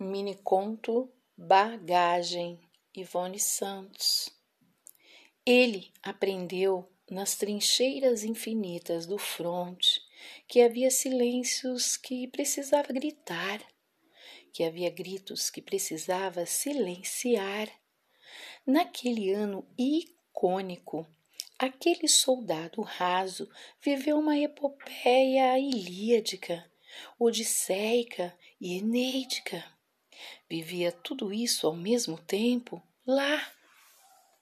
Mini conto Bagagem Ivone Santos. Ele aprendeu nas trincheiras infinitas do fronte que havia silêncios que precisava gritar, que havia gritos que precisava silenciar. Naquele ano icônico, aquele soldado raso viveu uma epopeia ilíadica, odisseica e enéidica Vivia tudo isso ao mesmo tempo lá